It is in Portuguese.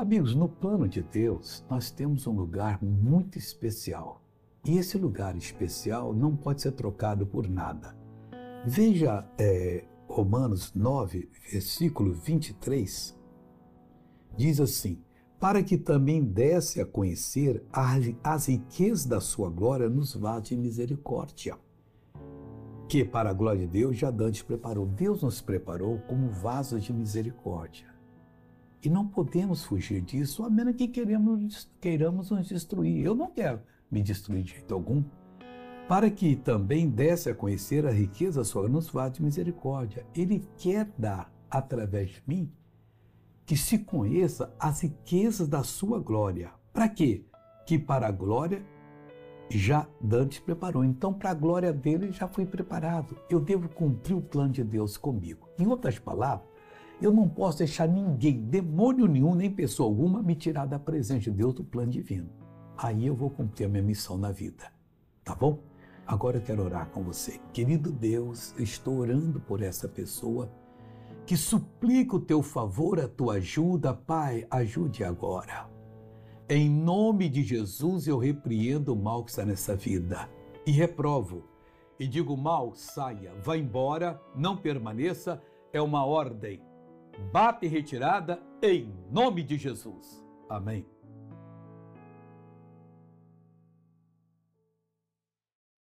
Amigos, no plano de Deus, nós temos um lugar muito especial. E esse lugar especial não pode ser trocado por nada. Veja é, Romanos 9, versículo 23. Diz assim: Para que também desse a conhecer as riquezas da sua glória nos vasos de misericórdia que para a glória de Deus já Dante preparou. Deus nos preparou como vasos de misericórdia. E não podemos fugir disso, a menos que queremos, queiramos nos destruir. Eu não quero me destruir de jeito algum. Para que também desse a conhecer a riqueza sua nos vasos de misericórdia. Ele quer dar, através de mim, que se conheça as riquezas da sua glória. Para quê? Que para a glória já Dante preparou. Então, para a glória dele, já fui preparado. Eu devo cumprir o plano de Deus comigo. Em outras palavras, eu não posso deixar ninguém, demônio nenhum, nem pessoa alguma, me tirar da presença de Deus do plano divino. Aí eu vou cumprir a minha missão na vida. Tá bom? Agora eu quero orar com você. Querido Deus, estou orando por essa pessoa que suplica o teu favor, a tua ajuda. Pai, ajude agora. Em nome de Jesus eu repreendo o mal que está nessa vida e reprovo. E digo mal, saia, vá embora, não permaneça, é uma ordem. Bate retirada em nome de Jesus. Amém.